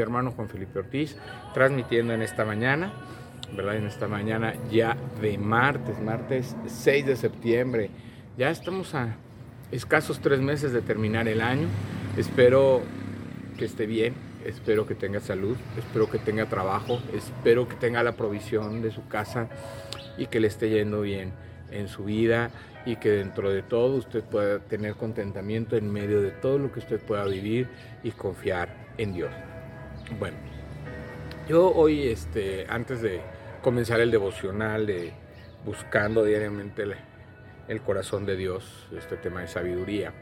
Hermano Juan Felipe Ortiz, transmitiendo en esta mañana, ¿verdad? En esta mañana ya de martes, martes 6 de septiembre. Ya estamos a escasos tres meses de terminar el año. Espero que esté bien, espero que tenga salud, espero que tenga trabajo, espero que tenga la provisión de su casa y que le esté yendo bien en su vida y que dentro de todo usted pueda tener contentamiento en medio de todo lo que usted pueda vivir y confiar en Dios. Bueno, yo hoy, este, antes de comenzar el devocional de buscando diariamente el, corazón de Dios, este tema de sabiduría,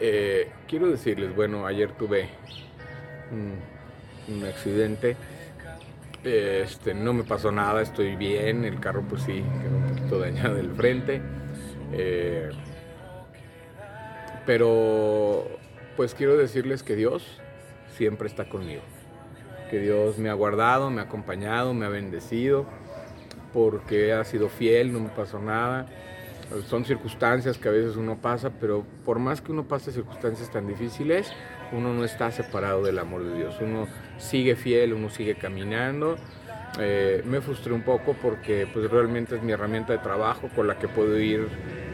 eh, quiero decirles, bueno, ayer tuve un, accidente, este, no me pasó nada, estoy bien, el carro pues sí, quedó un poquito dañado del frente, eh, pero pues quiero decirles que Dios siempre está conmigo que Dios me ha guardado, me ha acompañado, me ha bendecido, porque ha sido fiel, no me pasó nada. Son circunstancias que a veces uno pasa, pero por más que uno pase circunstancias tan difíciles, uno no está separado del amor de Dios. Uno sigue fiel, uno sigue caminando. Eh, me frustré un poco porque pues realmente es mi herramienta de trabajo con la que puedo ir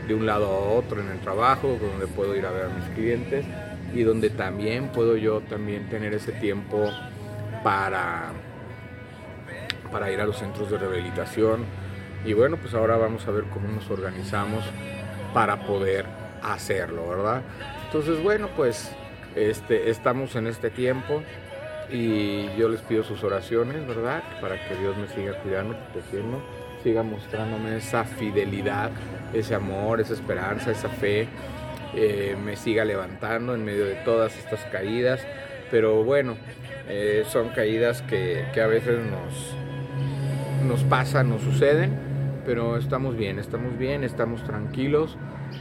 de un lado a otro en el trabajo, donde puedo ir a ver a mis clientes y donde también puedo yo también tener ese tiempo para, para ir a los centros de rehabilitación. Y bueno, pues ahora vamos a ver cómo nos organizamos para poder hacerlo, ¿verdad? Entonces, bueno, pues este, estamos en este tiempo y yo les pido sus oraciones, ¿verdad? Para que Dios me siga cuidando, protegiendo, siga mostrándome esa fidelidad, ese amor, esa esperanza, esa fe, eh, me siga levantando en medio de todas estas caídas. Pero bueno, eh, son caídas que, a veces nos, nos pasan, nos suceden, pero estamos bien, estamos bien, estamos tranquilos.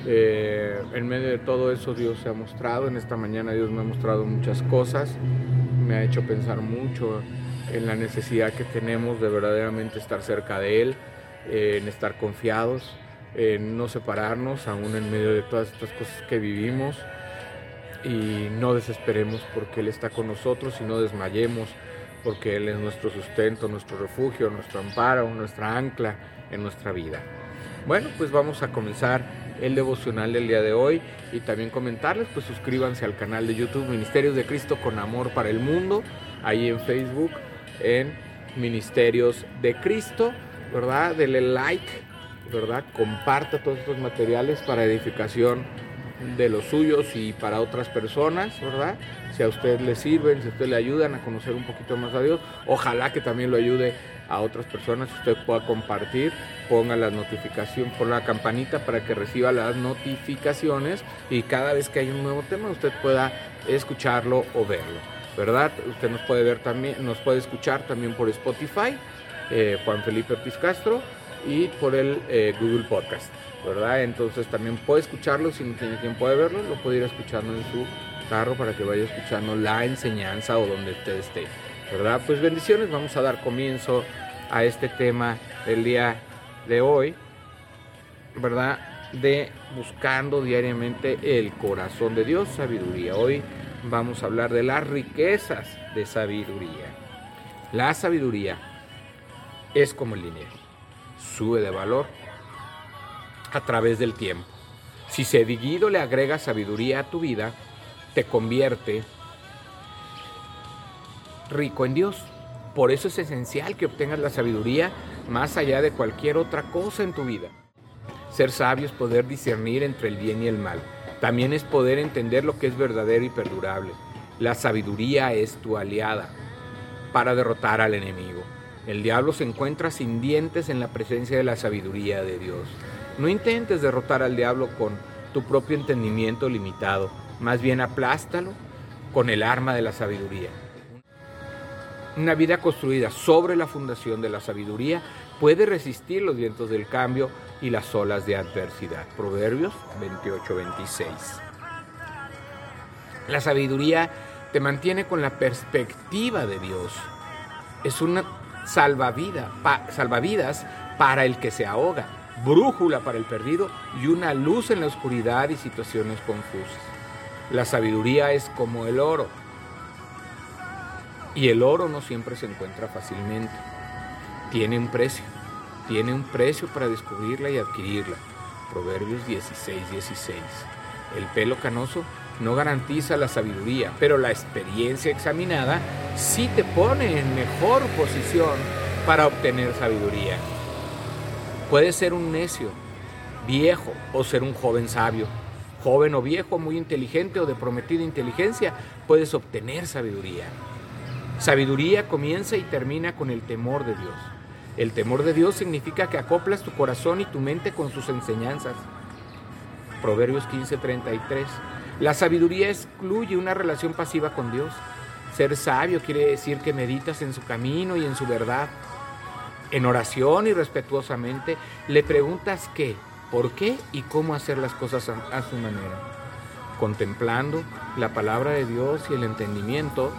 Eh, en medio de todo eso Dios se ha mostrado, en esta mañana Dios me ha mostrado muchas cosas, me ha hecho pensar mucho en la necesidad que tenemos de verdaderamente estar cerca de Él, en estar confiados, en no separarnos aún en medio de todas estas cosas que vivimos y no desesperemos porque Él está con nosotros y no desmayemos porque Él es nuestro sustento, nuestro refugio, nuestro amparo, nuestra ancla en nuestra vida. Bueno, pues vamos a comenzar el devocional del día de hoy y también comentarles, pues suscríbanse al canal de YouTube Ministerios de Cristo con Amor para el Mundo, ahí en Facebook, en Ministerios de Cristo, ¿verdad? Dele like, ¿verdad? Comparta todos estos materiales para edificación de los suyos y para otras personas, ¿verdad? Si a usted le sirven, si a usted le ayudan a conocer un poquito más a Dios, ojalá que también lo ayude a otras personas, usted pueda compartir, ponga la notificación, ponga la campanita para que reciba las notificaciones y cada vez que hay un nuevo tema usted pueda escucharlo o verlo, ¿verdad? Usted nos puede ver también, nos puede escuchar también por Spotify, eh, Juan Felipe Ortiz y por el eh, Google Podcast. ¿verdad? Entonces también puede escucharlo, si no tiene quien puede verlo, lo puede ir escuchando en su carro para que vaya escuchando la enseñanza o donde usted esté, ¿verdad? Pues bendiciones, vamos a dar comienzo a este tema del día de hoy, ¿verdad? De buscando diariamente el corazón de Dios, sabiduría. Hoy vamos a hablar de las riquezas de sabiduría. La sabiduría es como el dinero, sube de valor a través del tiempo. Si seguido le agrega sabiduría a tu vida, te convierte rico en Dios. Por eso es esencial que obtengas la sabiduría más allá de cualquier otra cosa en tu vida. Ser sabio es poder discernir entre el bien y el mal. También es poder entender lo que es verdadero y perdurable. La sabiduría es tu aliada para derrotar al enemigo. El diablo se encuentra sin dientes en la presencia de la sabiduría de Dios. No intentes derrotar al diablo con tu propio entendimiento limitado, más bien aplástalo con el arma de la sabiduría. Una vida construida sobre la fundación de la sabiduría puede resistir los vientos del cambio y las olas de adversidad. Proverbios 28-26. La sabiduría te mantiene con la perspectiva de Dios. Es una salvavidas para el que se ahoga brújula para el perdido y una luz en la oscuridad y situaciones confusas. La sabiduría es como el oro. Y el oro no siempre se encuentra fácilmente. Tiene un precio. Tiene un precio para descubrirla y adquirirla. Proverbios 16, 16. El pelo canoso no garantiza la sabiduría, pero la experiencia examinada sí te pone en mejor posición para obtener sabiduría. Puedes ser un necio, viejo o ser un joven sabio. Joven o viejo, muy inteligente o de prometida inteligencia, puedes obtener sabiduría. Sabiduría comienza y termina con el temor de Dios. El temor de Dios significa que acoplas tu corazón y tu mente con sus enseñanzas. Proverbios 15:33. La sabiduría excluye una relación pasiva con Dios. Ser sabio quiere decir que meditas en su camino y en su verdad. En oración y respetuosamente le preguntas qué, por qué y cómo hacer las cosas a, su manera. Contemplando la palabra de Dios y el entendimiento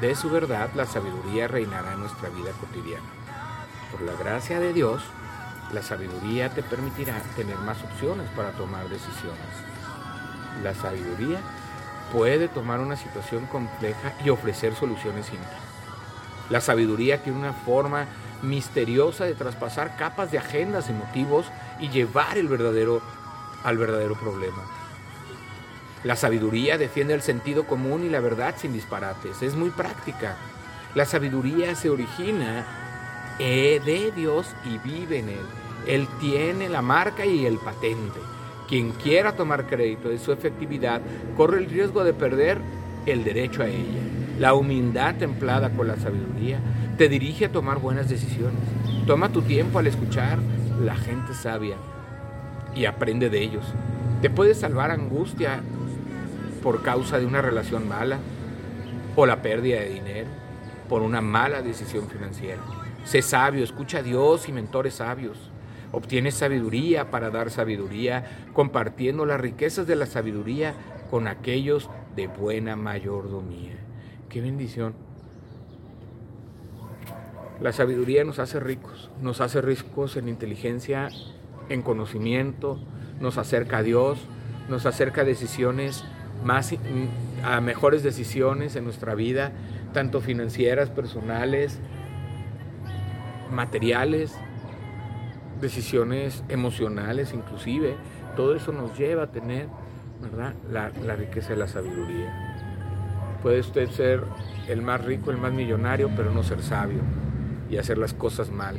de su verdad, la sabiduría reinará en nuestra vida cotidiana. Por la gracia de Dios, la sabiduría te permitirá tener más opciones para tomar decisiones la sabiduría puede tomar una situación compleja y ofrecer soluciones simples. La sabiduría tiene una forma misteriosa de traspasar capas de agendas y motivos y llevar el verdadero al verdadero problema. La sabiduría defiende el sentido común y la verdad sin disparates. Es muy práctica. La sabiduría se origina eh, de Dios y vive en Él. Él tiene la marca y el patente. Quien quiera tomar crédito de su efectividad corre el riesgo de perder el derecho a ella. La humildad templada con la sabiduría te dirige a tomar buenas decisiones. Toma tu tiempo al escuchar la gente sabia y aprende de ellos. Te puede salvar angustia por causa de una relación mala o la pérdida de dinero, por una mala decisión financiera. Sé sabio, escucha a Dios y mentores sabios. Obtienes sabiduría para dar sabiduría, compartiendo las riquezas de la sabiduría con aquellos de buena mayordomía. Qué bendición. La sabiduría nos hace ricos, nos hace ricos en inteligencia, en conocimiento, nos acerca a Dios, nos acerca a decisiones más a mejores decisiones en nuestra vida, tanto financieras, personales, materiales, decisiones emocionales inclusive, todo eso nos lleva a tener ¿verdad? La, la riqueza de la sabiduría. Puede usted ser el más rico, el más millonario, pero no ser sabio y hacer las cosas mal.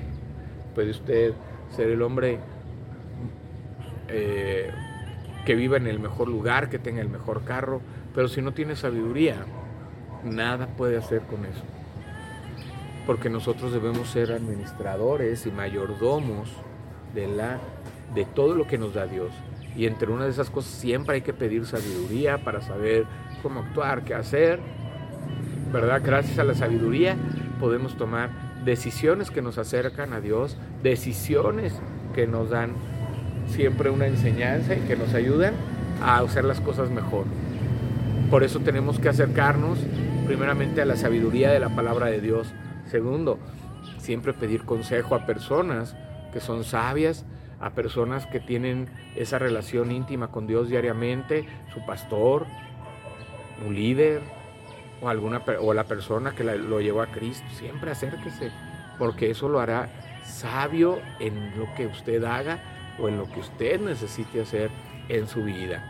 Puede usted ser el hombre eh, que viva en el mejor lugar, que tenga el mejor carro, pero si no tiene sabiduría, nada puede hacer con eso. Porque nosotros debemos ser administradores y mayordomos de, la, de todo lo que nos da Dios. Y entre una de esas cosas siempre hay que pedir sabiduría para saber cómo actuar, qué hacer. ¿Verdad? Gracias a la sabiduría podemos tomar decisiones que nos acercan a Dios, decisiones que nos dan siempre una enseñanza y que nos ayudan a hacer las cosas mejor. Por eso tenemos que acercarnos primeramente a la sabiduría de la palabra de Dios. Segundo, siempre pedir consejo a personas que son sabias, a personas que tienen esa relación íntima con Dios diariamente, su pastor, un líder o, alguna, o la persona que lo llevó a Cristo. Siempre acérquese, porque eso lo hará sabio en lo que usted haga o en lo que usted necesite hacer en su vida.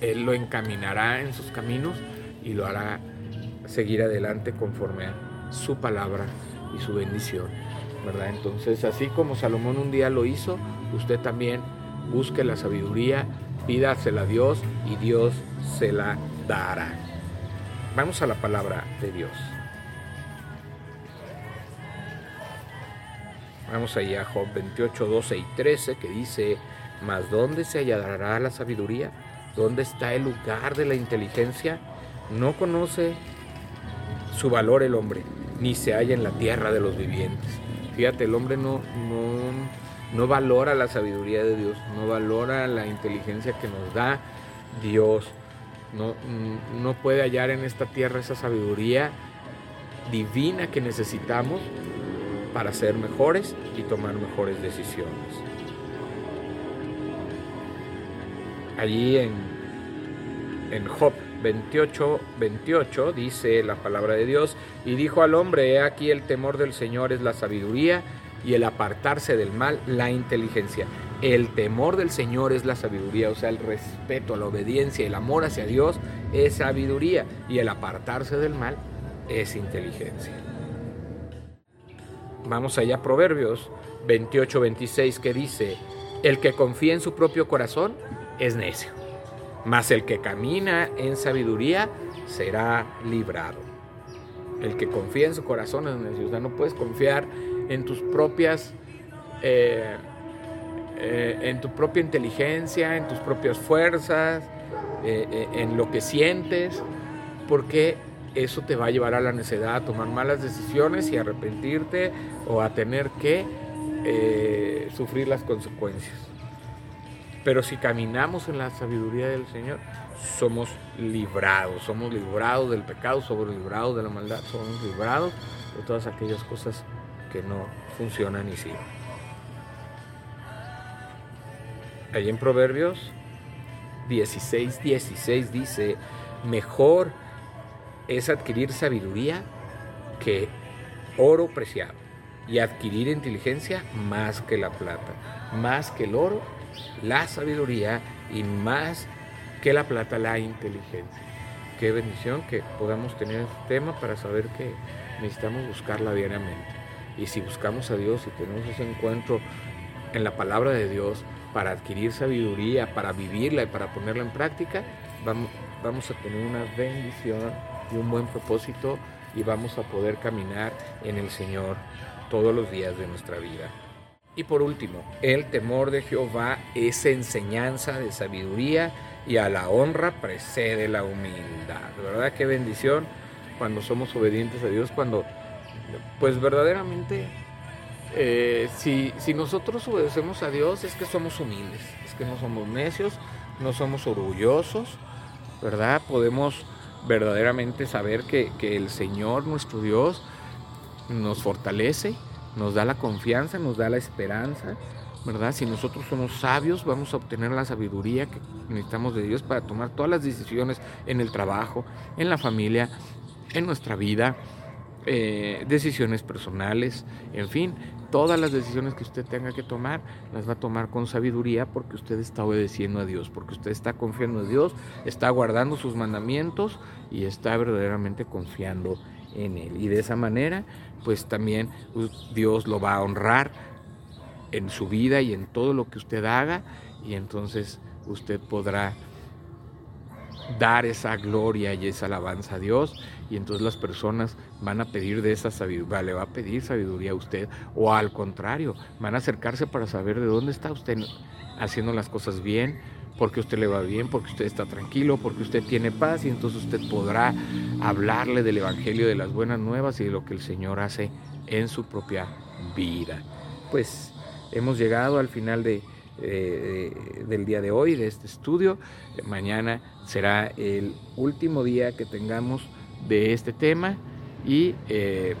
Él lo encaminará en sus caminos y lo hará seguir adelante conforme a su palabra y su bendición. Entonces, así como Salomón un día lo hizo, usted también busque la sabiduría, pídasela a Dios y Dios se la dará. Vamos a la palabra de Dios. Vamos allá a Job 28, 12 y 13 que dice, mas ¿dónde se hallará la sabiduría? ¿Dónde está el lugar de la inteligencia? No conoce su valor el hombre, ni se halla en la tierra de los vivientes. Fíjate, el hombre no, no, valora la sabiduría de Dios, no valora la inteligencia que nos da Dios. No, no puede hallar en esta tierra esa sabiduría divina que necesitamos para ser mejores y tomar mejores decisiones. Allí en, en Job 28, 28 dice la palabra de Dios, y dijo al hombre, he aquí el temor del Señor es la sabiduría y el apartarse del mal la inteligencia. El temor del Señor es la sabiduría, o sea, el respeto, la obediencia, el amor hacia Dios es sabiduría y el apartarse del mal es inteligencia. Vamos allá a Proverbios 28, 26 que dice, el que confía en su propio corazón es necio, mas el que camina en sabiduría será librado. El que confía en su corazón es necio, o sea, no puedes confiar en tus propias... Eh, eh, en tu propia inteligencia, en tus propias fuerzas, eh, en lo que sientes, porque eso te va a llevar a la necedad, a tomar malas decisiones y a arrepentirte o a tener que sufrir las consecuencias. Pero si caminamos en la sabiduría del Señor, somos librados, somos librados del pecado, somos librados de la maldad, somos librados de todas aquellas cosas que no funcionan y siguen. Allí en Proverbios 16, 16 dice, mejor es adquirir sabiduría que oro preciado y adquirir inteligencia más que la plata, más que el oro, la sabiduría y más que la plata, la inteligencia. Qué bendición que podamos tener este tema para saber que necesitamos buscarla diariamente. Y si buscamos a Dios y tenemos ese encuentro en la palabra de Dios para adquirir sabiduría, para vivirla y para ponerla en práctica, vamos, vamos a tener una bendición y un buen propósito y vamos a poder caminar en el Señor todos los días de nuestra vida. Y por último, el temor de Jehová es enseñanza de sabiduría y a la honra precede la humildad. ¿Verdad? Qué bendición cuando somos obedientes a Dios, cuando pues verdaderamente eh, si, si nosotros obedecemos a Dios es que somos humildes, es que no somos necios, no somos orgullosos, ¿verdad? Podemos verdaderamente saber que, el Señor, nuestro Dios, nos fortalece, nos da la confianza, nos da la esperanza, ¿verdad? Si nosotros somos sabios, vamos a obtener la sabiduría que necesitamos de Dios para tomar todas las decisiones en el trabajo, en la familia, en nuestra vida, eh, decisiones personales, en fin, todas las decisiones que usted tenga que tomar las va a tomar con sabiduría porque usted está obedeciendo a Dios, porque usted está confiando en Dios, está guardando sus mandamientos y está verdaderamente confiando en Él. Y de esa manera, pues también Dios lo va a honrar en su vida y en todo lo que usted haga y entonces usted podrá dar esa gloria y esa alabanza a Dios y entonces las personas van a pedir de esa sabiduría, le va a pedir sabiduría a usted o al contrario, van a acercarse para saber de dónde está usted haciendo las cosas bien, porque usted le va bien, porque usted está tranquilo, porque usted tiene paz y entonces usted podrá hablarle del Evangelio, de las buenas nuevas y de lo que el Señor hace en su propia vida. Pues hemos llegado al final de, eh, del día de hoy, de este estudio. Mañana será el último día que tengamos de este tema y eh,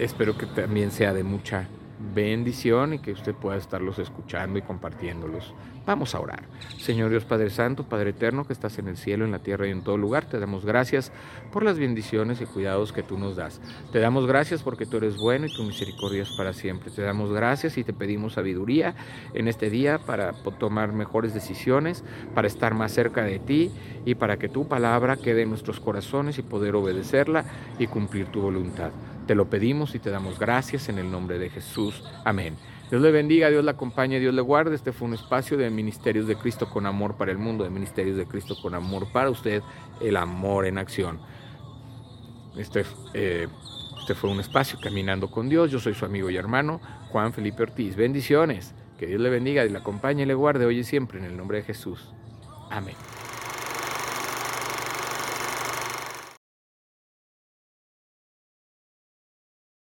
espero que también sea de mucha bendición y que usted pueda estarlos escuchando y compartiéndolos. Vamos a orar. Señor Dios Padre Santo, Padre Eterno, que estás en el cielo, en la tierra y en todo lugar, te damos gracias por las bendiciones y cuidados que tú nos das. Te damos gracias porque tú eres bueno y tu misericordia es para siempre. Te damos gracias y te pedimos sabiduría en este día para tomar mejores decisiones, para estar más cerca de ti y para que tu palabra quede en nuestros corazones y poder obedecerla y cumplir tu voluntad. Te lo pedimos y te damos gracias en el nombre de Jesús. Amén. Dios le bendiga, Dios le acompañe, Dios le guarde. Este fue un espacio de Ministerios de Cristo con amor para el mundo, de Ministerios de Cristo con amor para usted, el amor en acción. Este, eh, este fue un espacio caminando con Dios. Yo soy su amigo y hermano Juan Felipe Ortiz. Bendiciones. Que Dios le bendiga y le acompañe y le guarde hoy y siempre en el nombre de Jesús. Amén.